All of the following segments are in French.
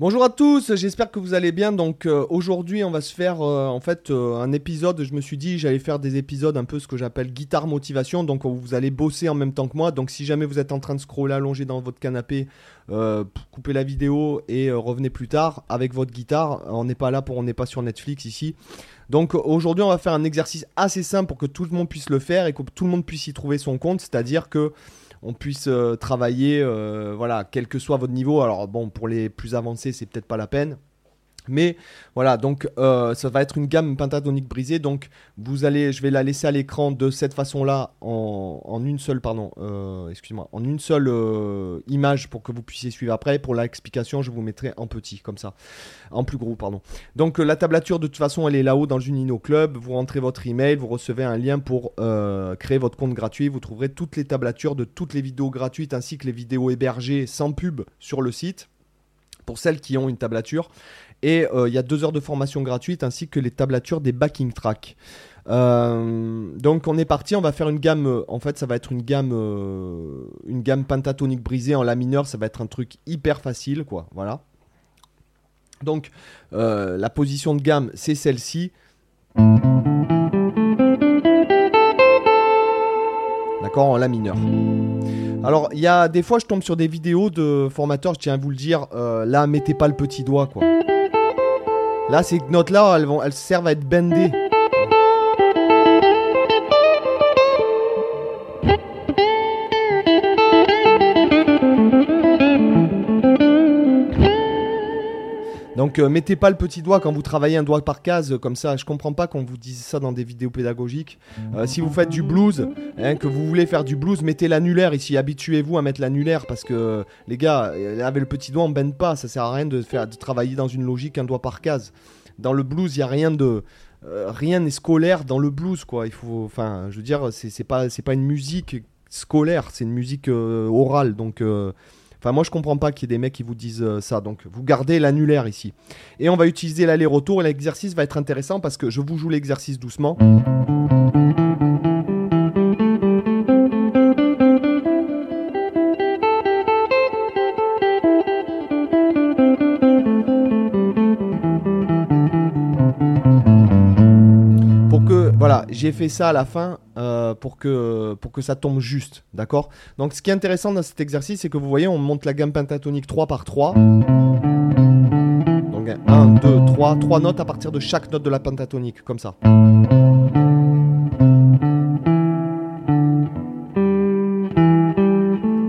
Bonjour à tous, j'espère que vous allez bien. Donc euh, aujourd'hui, on va se faire euh, en fait euh, un épisode. Je me suis dit, j'allais faire des épisodes un peu ce que j'appelle guitare motivation. Donc vous allez bosser en même temps que moi. Donc si jamais vous êtes en train de scroller allongé dans votre canapé, coupez la vidéo et revenez plus tard avec votre guitare. On n'est pas là pour, on n'est pas sur Netflix ici. Donc aujourd'hui, on va faire un exercice assez simple pour que tout le monde puisse le faire et que tout le monde puisse y trouver son compte. C'est-à-dire que on puisse euh, travailler, euh, voilà, quel que soit votre niveau. Alors bon, pour les plus avancés, c'est peut-être pas la peine. Mais voilà, donc euh, ça va être une gamme pentatonique brisée. Donc vous allez, je vais la laisser à l'écran de cette façon-là, en, une seule, pardon, euh, excuse-moi, en une seule euh, image pour que vous puissiez suivre après. Pour l'explication, je vous mettrai en petit, comme ça, en plus gros, pardon. Donc la tablature, de toute façon, elle est là-haut dans le Junino Club. Vous rentrez votre email, vous recevez un lien pour créer votre compte gratuit. Vous trouverez toutes les tablatures de toutes les vidéos gratuites ainsi que les vidéos hébergées sans pub sur le site pour celles qui ont une tablature. Et euh, il y a deux heures de formation gratuite ainsi que les tablatures des backing tracks. Euh, donc on est parti, on va faire une gamme. Euh, en fait, ça va être une gamme, une gamme pentatonique brisée en la mineur. Ça va être un truc hyper facile, quoi. Voilà. Donc la position de gamme, c'est celle-ci. D'accord, en la mineur. Alors, il y a des fois, je tombe sur des vidéos de formateurs, je tiens à vous le dire, là, mettez pas le petit doigt, quoi. Là, ces notes-là, elles, vont, elles servent à être bendées. Donc euh, mettez pas le petit doigt quand vous travaillez un doigt par case comme ça. Je comprends pas qu'on vous dise ça dans des vidéos pédagogiques. Euh, si vous faites du blues, hein, que vous voulez faire du blues, mettez l'annulaire ici. Habituez-vous à mettre l'annulaire parce que les gars, euh, avec le petit doigt on bend pas. Ça sert à rien de faire de travailler dans une logique un doigt par case. Dans le blues, il y a rien de rien n'est scolaire dans le blues quoi. Il faut, enfin, je veux dire, c'est pas c'est pas une musique scolaire, c'est une musique orale donc. Enfin, moi, je comprends pas qu'il y ait des mecs qui vous disent euh, ça. Donc, vous gardez l'annulaire ici. Et on va utiliser l'aller-retour. Et l'exercice va être intéressant parce que je vous joue l'exercice doucement. J'ai fait ça à la fin euh, pour, que, pour que ça tombe juste, d'accord? Donc ce qui est intéressant dans cet exercice, c'est que vous voyez, on monte la gamme pentatonique 3 par 3. Donc 1, 2, 3, 3 notes à partir de chaque note de la pentatonique, comme ça.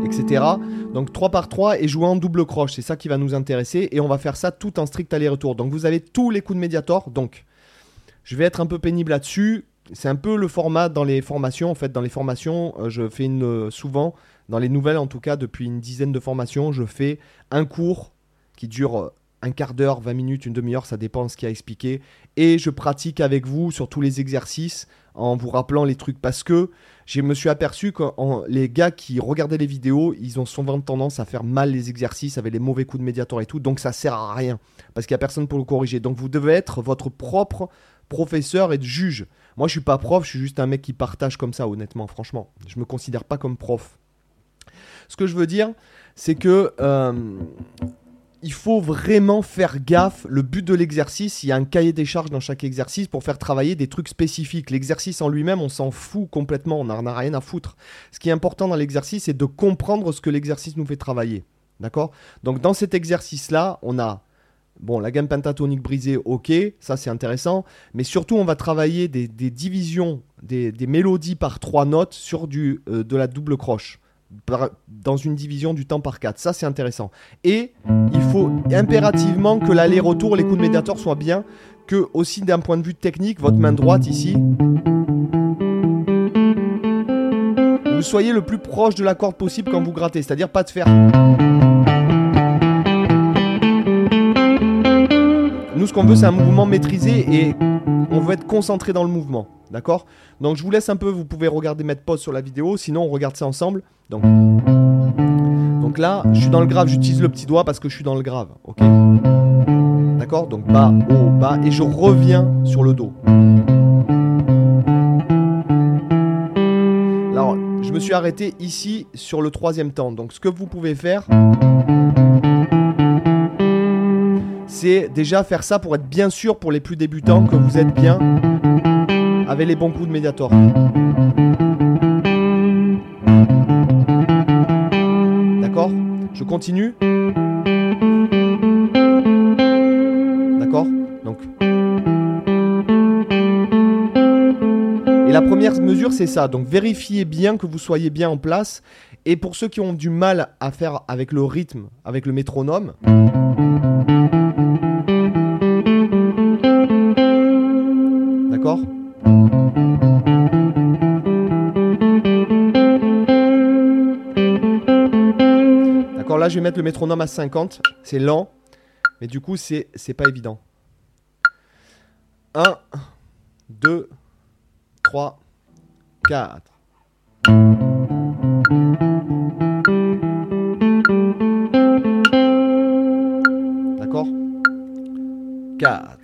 Etc. Donc 3 par 3 et jouer en double croche, c'est ça qui va nous intéresser. Et on va faire ça tout en strict aller-retour. Donc vous avez tous les coups de médiator, donc... Je vais être un peu pénible là-dessus. C'est un peu le format dans les formations. En fait, dans les formations, euh, je fais euh, souvent, dans les nouvelles en tout cas, depuis une dizaine de formations, je fais un cours qui dure euh, un quart d'heure, 20 minutes, une demi-heure, ça dépend de ce qu'il y a expliqué. Et je pratique avec vous sur tous les exercices en vous rappelant les trucs parce que je me suis aperçu que les gars qui regardaient les vidéos, ils ont souvent tendance à faire mal les exercices avec les mauvais coups de médiator et tout, donc ça sert à rien parce qu'il n'y a personne pour le corriger. Donc vous devez être votre propre professeur et de juge. Moi, je suis pas prof, je suis juste un mec qui partage comme ça, honnêtement, franchement. Je me considère pas comme prof. Ce que je veux dire, c'est que euh, il faut vraiment faire gaffe. Le but de l'exercice, il y a un cahier des charges dans chaque exercice pour faire travailler des trucs spécifiques. L'exercice en lui-même, on s'en fout complètement, on n'en a rien à foutre. Ce qui est important dans l'exercice, c'est de comprendre ce que l'exercice nous fait travailler. D'accord? Donc dans cet exercice-là, on a Bon, la gamme pentatonique brisée, ok, ça c'est intéressant. Mais surtout, on va travailler des, divisions, des, mélodies par trois notes sur du, euh, de la double croche. dans une division du temps par quatre. Ça c'est intéressant. Et il faut impérativement que l'aller-retour, les coups de médiator soient bien. Que aussi d'un point de vue technique, votre main droite ici, vous soyez le plus proche de la corde possible quand vous grattez. C'est-à-dire pas de faire. Veut, c'est un mouvement maîtrisé et on veut être concentré dans le mouvement. D'accord? Donc, je vous laisse un peu, vous pouvez regarder, mettre pause sur la vidéo, sinon on regarde ça ensemble. Donc, donc là, je suis dans le grave, j'utilise le petit doigt parce que je suis dans le grave. Ok? D'accord? Donc, bas, haut, bas, et je reviens sur le dos. Alors, je me suis arrêté ici sur le troisième temps. Donc, ce que vous pouvez faire déjà faire ça pour être bien sûr pour les plus débutants que vous êtes bien avec les bons coups de Mediator. D'accord? Je continue. D'accord? Donc. Et la première mesure, c'est ça. Donc vérifiez bien que vous soyez bien en place. Et pour ceux qui ont du mal à faire avec le rythme, avec le métronome, mettre le métronome à 50. C'est lent, mais du coup c'est pas évident. 1, 2, 3, 4. D'accord? 4.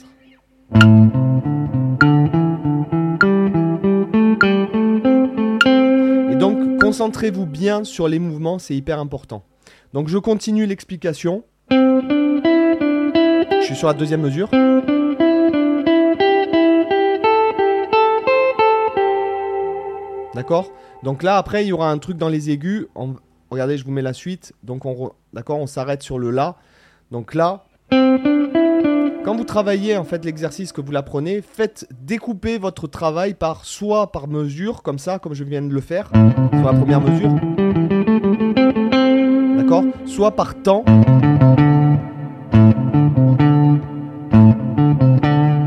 Et donc, concentrez-vous bien sur les mouvements, c'est hyper important. Donc, je continue l'explication. Je suis sur la deuxième mesure. D'accord? Donc là, après, il y aura un truc dans les aigus. Regardez, je vous mets la suite. Donc, on, d'accord, on s'arrête sur le La. Donc là, quand vous travaillez en fait l'exercice que vous l'apprenez, faites découper votre travail par soit par mesure, comme ça, comme je viens de le faire, sur la première mesure. Soit par temps.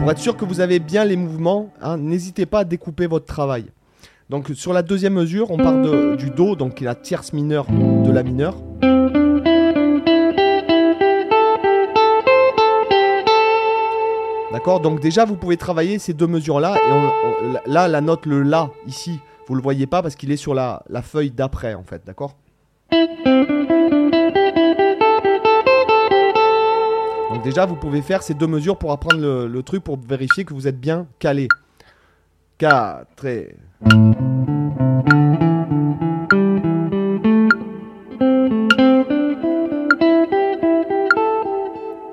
Pour être sûr que vous avez bien les mouvements, hein, n'hésitez pas à découper votre travail. Donc sur la deuxième mesure, on part du Do, donc la tierce mineure de la mineure. D'accord Donc déjà, vous pouvez travailler ces deux mesures-là. Et là, la note, le La, ici, vous ne le voyez pas parce qu'il est sur la, feuille d'après, en fait. D'accord Donc déjà, vous pouvez faire ces deux mesures pour apprendre le, truc, pour vérifier que vous êtes bien calé. 4 et...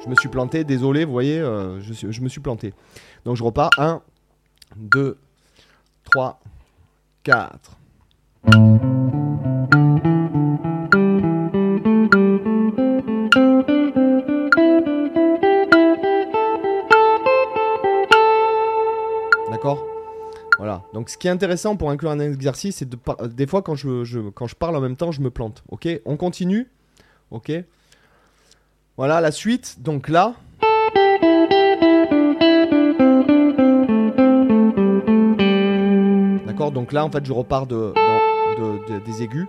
Je me suis planté, désolé, vous voyez, euh, je, me suis planté. Donc je repars. 1, 2, 3, 4. Voilà. Donc ce qui est intéressant pour inclure un exercice, c'est de des fois quand je, parle en même temps, je me plante. Ok? On continue Ok? Voilà la suite. Donc là. D'accord? Donc là, en fait, je repars de, des aigus.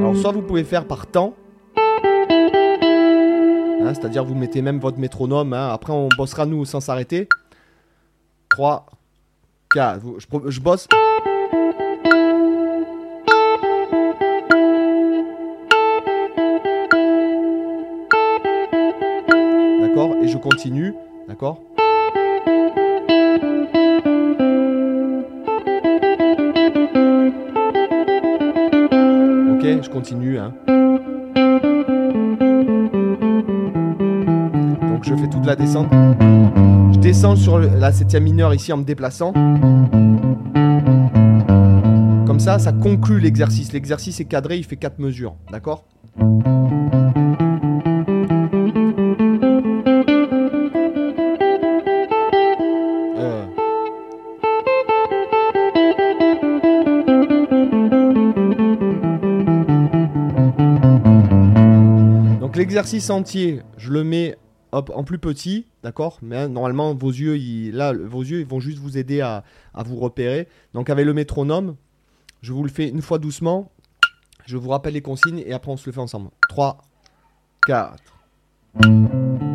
Alors, soit vous pouvez faire par temps. Hein, c'est-à-dire, vous mettez même votre métronome. Hein. Après, on bossera nous sans s'arrêter. 3, 4. Je, bosse. et je continue, d'accord? Donc la descente. Je descends sur la septième mineure ici en me déplaçant. Comme ça, ça conclut l'exercice. L'exercice est cadré, il fait quatre mesures, d'accord? L'exercice entier, je le mets en plus petit, d'accord Mais hein, normalement, vos yeux, là, vos yeux, vont juste vous aider à, à, vous repérer. Donc avec le métronome, je vous le fais une fois doucement. Je vous rappelle les consignes et après on se le fait ensemble. 3, 4.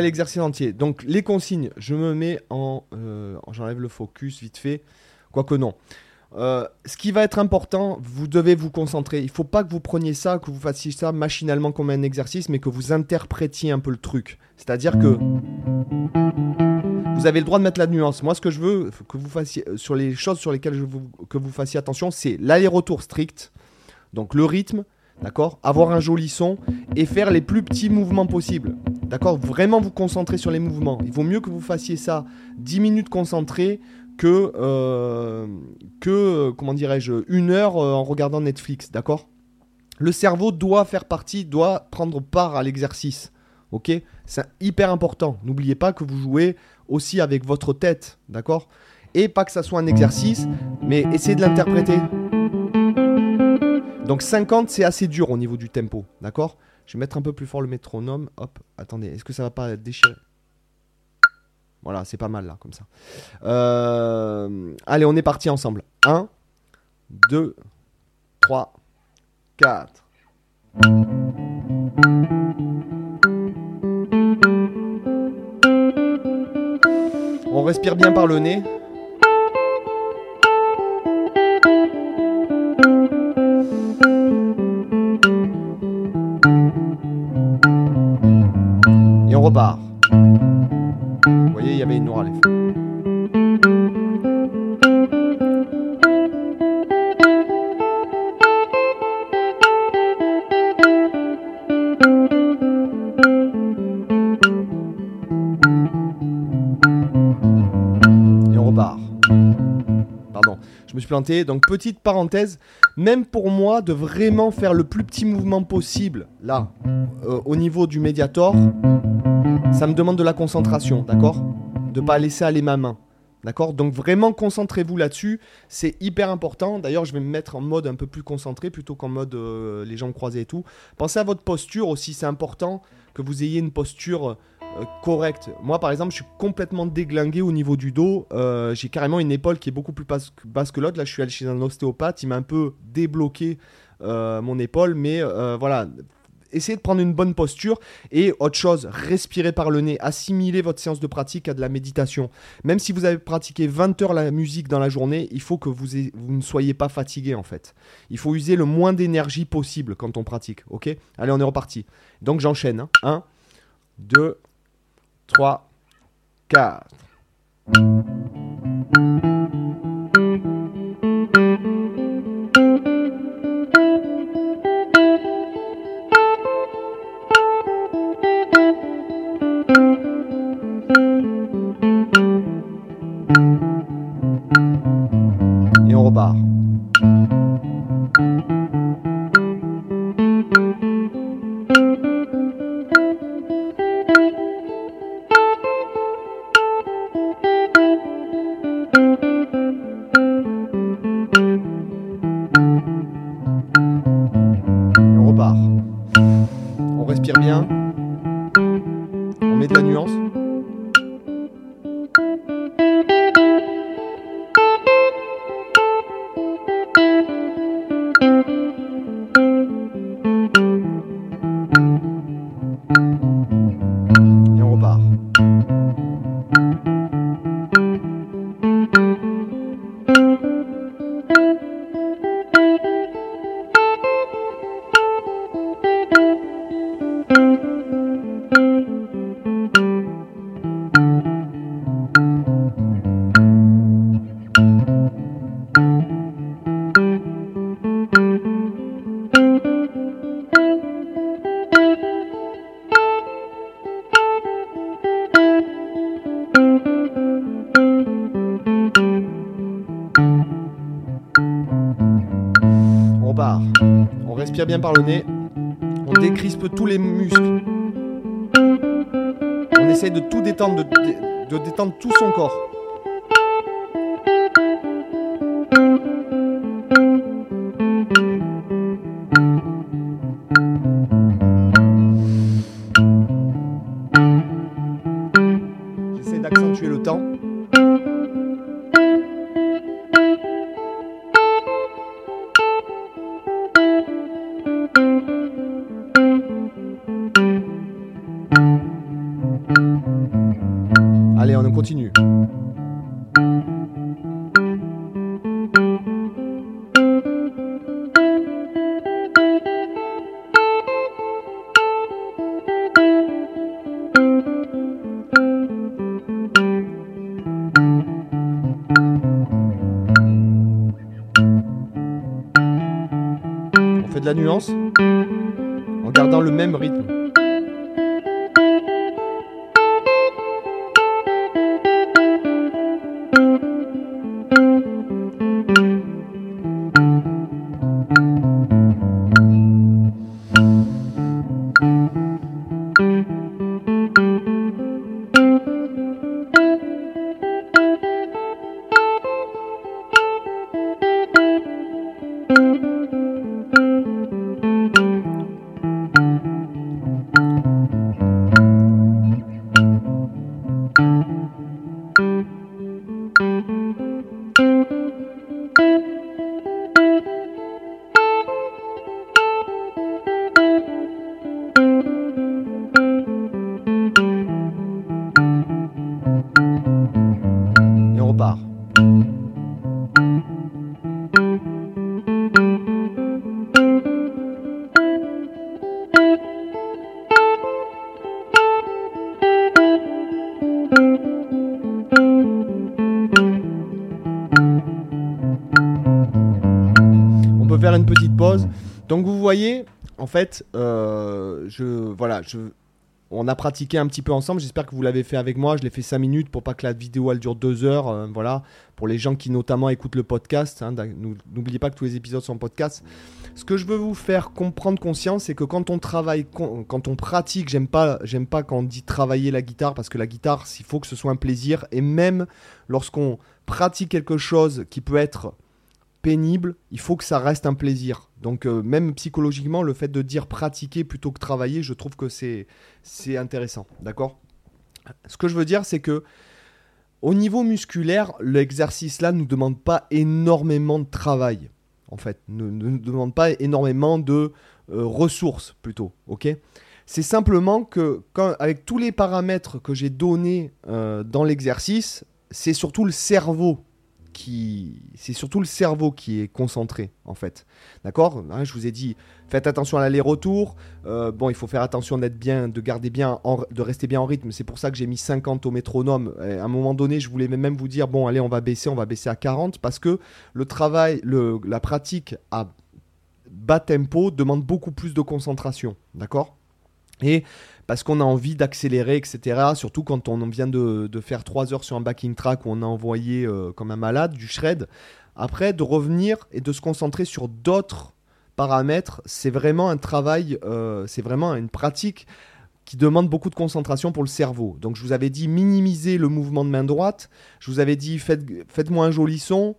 L'exercice entier. Donc les consignes, je me mets en... Euh, j'enlève le focus vite fait. Quoique non. Euh, ce qui va être important, vous devez vous concentrer. Il ne faut pas que vous preniez ça, que vous fassiez ça machinalement comme un exercice, mais que vous interprétiez un peu le truc. C'est-à-dire que vous avez le droit de mettre la nuance. Moi, ce que je veux que vous fassiez euh, sur les choses sur lesquelles je veux que vous fassiez attention, c'est l'aller-retour strict, donc le rythme, d'accord, avoir un joli son et faire les plus petits mouvements possibles. D'accord Vraiment vous concentrer sur les mouvements. Il vaut mieux que vous fassiez ça 10 minutes concentrées que, euh, que comment dirais-je, une heure euh, en regardant Netflix, d'accord Le cerveau doit faire partie, doit prendre part à l'exercice, ok C'est hyper important. N'oubliez pas que vous jouez aussi avec votre tête, d'accord Et pas que ça soit un exercice, mais essayez de l'interpréter. Donc 50, c'est assez dur au niveau du tempo, d'accord? Je vais mettre un peu plus fort le métronome. Hop, attendez, est-ce que ça va pas déchirer? Voilà, c'est pas mal là, comme ça. Euh, allez, on est parti ensemble. 1, 2, 3, 4. On respire bien par le nez. Donc petite parenthèse, même pour moi de vraiment faire le plus petit mouvement possible, là, euh, au niveau du médiator, ça me demande de la concentration, d'accord? De pas laisser aller ma main. D'accord? Donc vraiment concentrez-vous là-dessus, c'est hyper important. D'ailleurs, je vais me mettre en mode un peu plus concentré plutôt qu'en mode euh, les jambes croisées et tout. Pensez à votre posture aussi, c'est important que vous ayez une posture euh, correcte. Moi, par exemple, je suis complètement déglingué au niveau du dos. Euh, j'ai carrément une épaule qui est beaucoup plus basse que l'autre. Là, je suis allé chez un ostéopathe, il m'a un peu débloqué mon épaule, mais voilà, essayez de prendre une bonne posture et autre chose, respirez par le nez, assimilez votre séance de pratique à de la méditation. Même si vous avez pratiqué 20 heures la musique dans la journée, il faut que vous, vous ne soyez pas fatigué en fait. Il faut user le moins d'énergie possible quand on pratique, ok? Allez, on est reparti. Donc j'enchaîne. 1, 2, 3, 4. mais de la nuance. Bien par le nez. On décrispe tous les muscles. On essaye de tout détendre, de, de détendre tout son corps. Allez, on continue. On fait de la nuance en gardant le même rythme. Une petite pause. Donc vous voyez, en fait, euh, je voilà, je on a pratiqué un petit peu ensemble. J'espère que vous l'avez fait avec moi. Je l'ai fait 5 minutes pour pas que la vidéo elle dure 2 heures. euh, voilà. Pour les gens qui notamment écoutent le podcast. hein, N'oubliez pas que tous les épisodes sont en podcast. Ce que je veux vous faire comprendre conscience, c'est que quand on travaille, quand on pratique, j'aime pas, j'aime pas quand on dit travailler la guitare parce que la guitare, il faut que ce soit un plaisir. Et même lorsqu'on pratique quelque chose qui peut être pénible, il faut que ça reste un plaisir. Donc euh, même psychologiquement, le fait de dire pratiquer plutôt que travailler, je trouve que c'est c'est intéressant, d'accord? Ce que je veux dire, c'est que au niveau musculaire, l'exercice là ne nous demande pas énormément de travail, en fait, ne, nous demande pas énormément de euh, ressources plutôt, ok? C'est simplement que avec tous les paramètres que j'ai donnés euh, dans l'exercice, c'est surtout le cerveau c'est surtout le cerveau qui est concentré en fait. D'accord? Hein, je vous ai dit faites attention à l'aller-retour. Euh, bon il faut faire attention d'être bien de garder bien en- de rester bien en rythme. C'est pour ça que j'ai mis 50 au métronome. À un moment donné je voulais même vous dire bon allez on va baisser on va baisser à 40 parce que le travail la pratique à bas tempo demande beaucoup plus de concentration. D'accord? Et parce qu'on a envie d'accélérer, etc. Surtout quand on vient de, faire 3 heures sur un backing track où on a envoyé euh, comme un malade du shred. Après, de revenir et de se concentrer sur d'autres paramètres, c'est vraiment un travail, euh, c'est vraiment une pratique qui demande beaucoup de concentration pour le cerveau. Donc je vous avais dit minimiser le mouvement de main droite, je vous avais dit faites, faites-moi un joli son,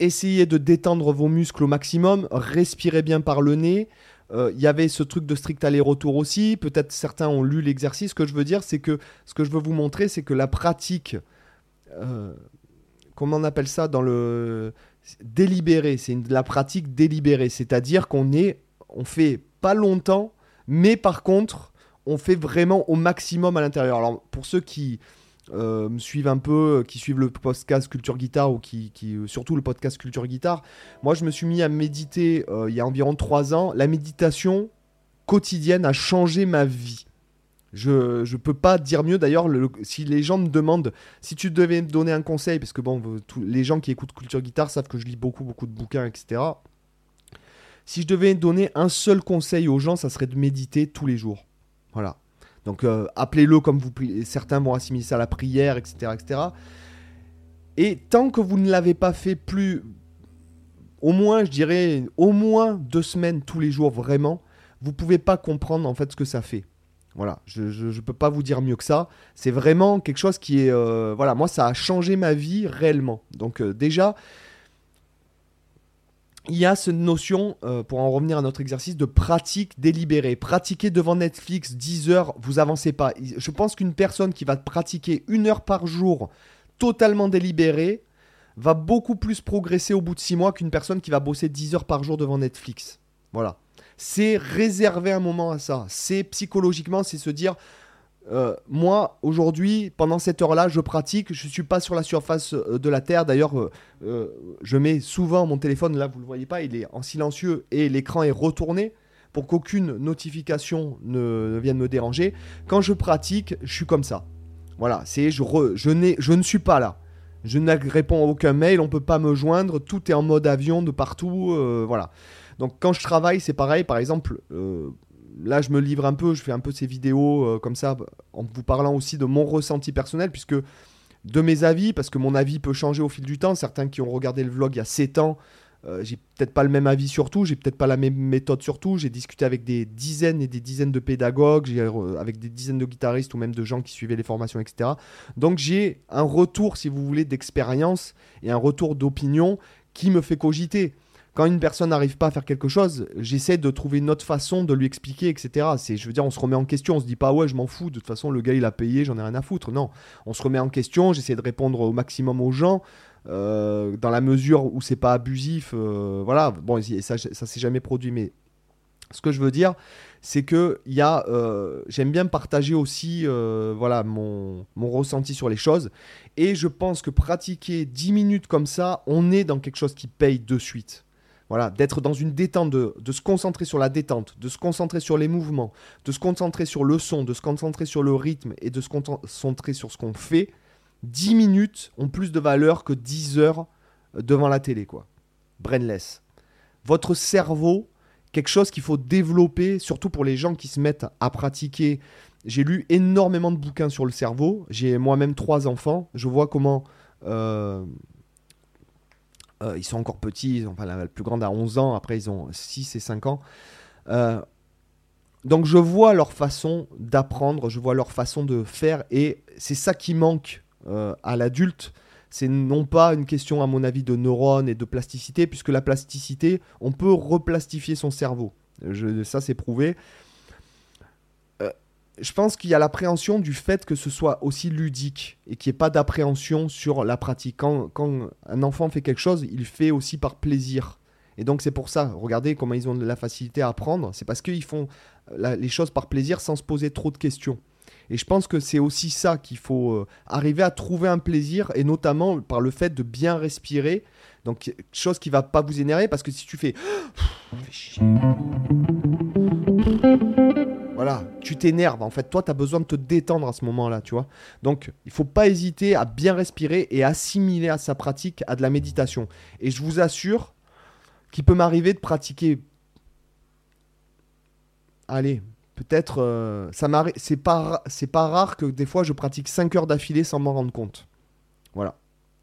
essayez de détendre vos muscles au maximum, respirez bien par le nez, euh, il y avait ce truc de strict aller-retour aussi. Peut-être certains ont lu l'exercice. Ce que je veux dire, c'est que ce que je veux vous montrer, c'est que la pratique, euh, comment on appelle ça dans le délibéré, c'est la pratique délibérée. C'est-à-dire qu'on est, on fait pas longtemps, mais par contre, on fait vraiment au maximum à l'intérieur. Alors pour ceux qui euh, me suivent un peu, euh, qui suivent le podcast Culture Guitare ou qui, euh, surtout le podcast Culture Guitare, moi je me suis mis à méditer il y a environ trois ans. La méditation quotidienne a changé ma vie. Je ne peux pas dire mieux. D'ailleurs, le- si les gens me demandent si tu devais me donner un conseil, parce que bon, les gens qui écoutent Culture Guitare savent que je lis beaucoup, beaucoup de bouquins, etc. Si je devais donner un seul conseil aux gens, ça serait de méditer tous les jours. Voilà. Donc euh, appelez-le comme vous certains vont assimiler ça à la prière, etc., etc. Et tant que vous ne l'avez pas fait plus, au moins, je dirais, au moins deux semaines tous les jours, vraiment, vous pouvez pas comprendre en fait ce que ça fait. Voilà, je, je peux pas vous dire mieux que ça. C'est vraiment quelque chose qui est, euh, voilà, moi ça a changé ma vie réellement. Donc euh, déjà, il y a cette notion, euh, pour en revenir à notre exercice, de pratique délibérée. Pratiquer devant Netflix 10 heures, vous avancez pas. Je pense qu'une personne qui va pratiquer une heure par jour totalement délibérée va beaucoup plus progresser au bout de 6 mois qu'une personne qui va bosser 10 heures par jour devant Netflix. Voilà. C'est réserver un moment à ça. C'est psychologiquement, c'est se dire, euh, moi, aujourd'hui, pendant cette heure-là, je pratique. Je ne suis pas sur la surface euh, de la Terre. D'ailleurs, euh, je mets souvent mon téléphone, là, vous ne le voyez pas, il est en silencieux et l'écran est retourné pour qu'aucune notification ne, ne vienne me déranger. Quand je pratique, je suis comme ça. Voilà, c'est je, re- je, je ne suis pas là. Je ne réponds à aucun mail, on ne peut pas me joindre, tout est en mode avion de partout. voilà. Donc quand je travaille, c'est pareil. Par exemple, là, je me livre un peu, je fais un peu ces vidéos euh, comme ça, en vous parlant aussi de mon ressenti personnel, puisque de mes avis, parce que mon avis peut changer au fil du temps. Certains qui ont regardé le vlog il y a 7 ans, euh, j'ai peut-être pas le même avis sur tout, j'ai peut-être pas la même méthode sur tout. J'ai discuté avec des dizaines et des dizaines de pédagogues, avec des dizaines de guitaristes ou même de gens qui suivaient les formations, etc. Donc j'ai un retour, si vous voulez, d'expérience et un retour d'opinion qui me fait cogiter quand une personne n'arrive pas à faire quelque chose, j'essaie de trouver une autre façon de lui expliquer, etc. C'est, je veux dire, on se remet en question, on se dit pas ouais, je m'en fous, de toute façon, le gars il a payé, j'en ai rien à foutre. Non, on se remet en question, j'essaie de répondre au maximum aux gens. Euh, dans la mesure où c'est pas abusif, euh, voilà. Bon, ça, ça s'est jamais produit, mais ce que je veux dire, c'est que y a, euh, j'aime bien partager aussi, voilà, mon, mon, ressenti sur les choses. Et je pense que pratiquer 10 minutes comme ça, on est dans quelque chose qui paye de suite. Voilà, d'être dans une détente, de, se concentrer sur la détente, de se concentrer sur les mouvements, de se concentrer sur le son, de se concentrer sur le rythme et de se concentrer sur ce qu'on fait. 10 minutes ont plus de valeur que 10 heures devant la télé, quoi. Brainless. Votre cerveau, quelque chose qu'il faut développer, surtout pour les gens qui se mettent à pratiquer. J'ai lu énormément de bouquins sur le cerveau. J'ai moi-même trois enfants. Je vois comment euh, euh, ils sont encore petits, enfin, la, plus grande a 11 ans, après ils ont 6 et 5 ans. Euh, donc je vois leur façon d'apprendre, je vois leur façon de faire, et c'est ça qui manque euh, à l'adulte. C'est non pas une question, à mon avis, de neurones et de plasticité, puisque la plasticité, on peut replastifier son cerveau. Je, ça, c'est prouvé je pense qu'il y a l'appréhension du fait que ce soit aussi ludique et qu'il n'y ait pas d'appréhension sur la pratique. Quand, un enfant fait quelque chose, il fait aussi par plaisir. Et donc c'est pour ça, regardez comment ils ont de la facilité à apprendre, c'est parce qu'ils font les choses par plaisir sans se poser trop de questions. Et je pense que c'est aussi ça qu'il faut euh, arriver à trouver un plaisir, et notamment par le fait de bien respirer. Donc, chose qui va pas vous énerver, parce que si tu fais... Tu t'énerves. En fait, toi, tu as besoin de te détendre à ce moment-là, tu vois. Donc, il faut pas hésiter à bien respirer et assimiler à sa pratique à de la méditation. Et je vous assure qu'il peut m'arriver de pratiquer. Allez, peut-être. Euh, ça. C'est pas, c'est pas rare que des fois je pratique 5 heures d'affilée sans m'en rendre compte. Voilà.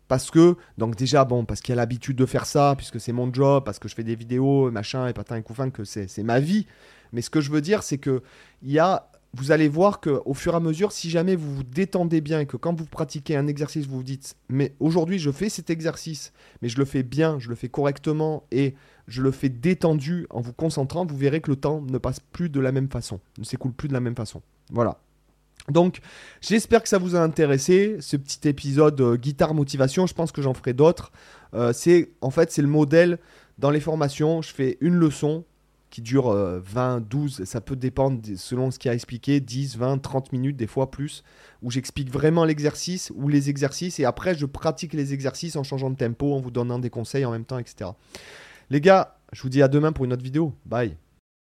Parce que, donc déjà, bon, parce qu'il a l'habitude de faire ça, puisque c'est mon job, parce que je fais des vidéos, machin, et patin et couffin, que c'est ma vie. Mais ce que je veux dire, c'est que il y a, vous allez voir qu'au fur et à mesure, si jamais vous vous détendez bien que quand vous pratiquez un exercice, vous vous dites, mais aujourd'hui je fais cet exercice, mais je le fais bien, je le fais correctement et je le fais détendu en vous concentrant, vous verrez que le temps ne passe plus de la même façon, ne s'écoule plus de la même façon. Voilà. Donc, j'espère que ça vous a intéressé, ce petit épisode euh, guitare motivation. Je pense que j'en ferai d'autres. Euh, c'est en fait c'est le modèle dans les formations. Je fais une leçon qui dure 20, euh, 12, ça peut dépendre selon ce qu'il a expliqué, 10, 20, 30 minutes, des fois plus, où j'explique vraiment l'exercice ou les exercices et après je pratique les exercices en changeant de tempo, en vous donnant des conseils en même temps, etc. Les gars, je vous dis à demain pour une autre vidéo. Bye.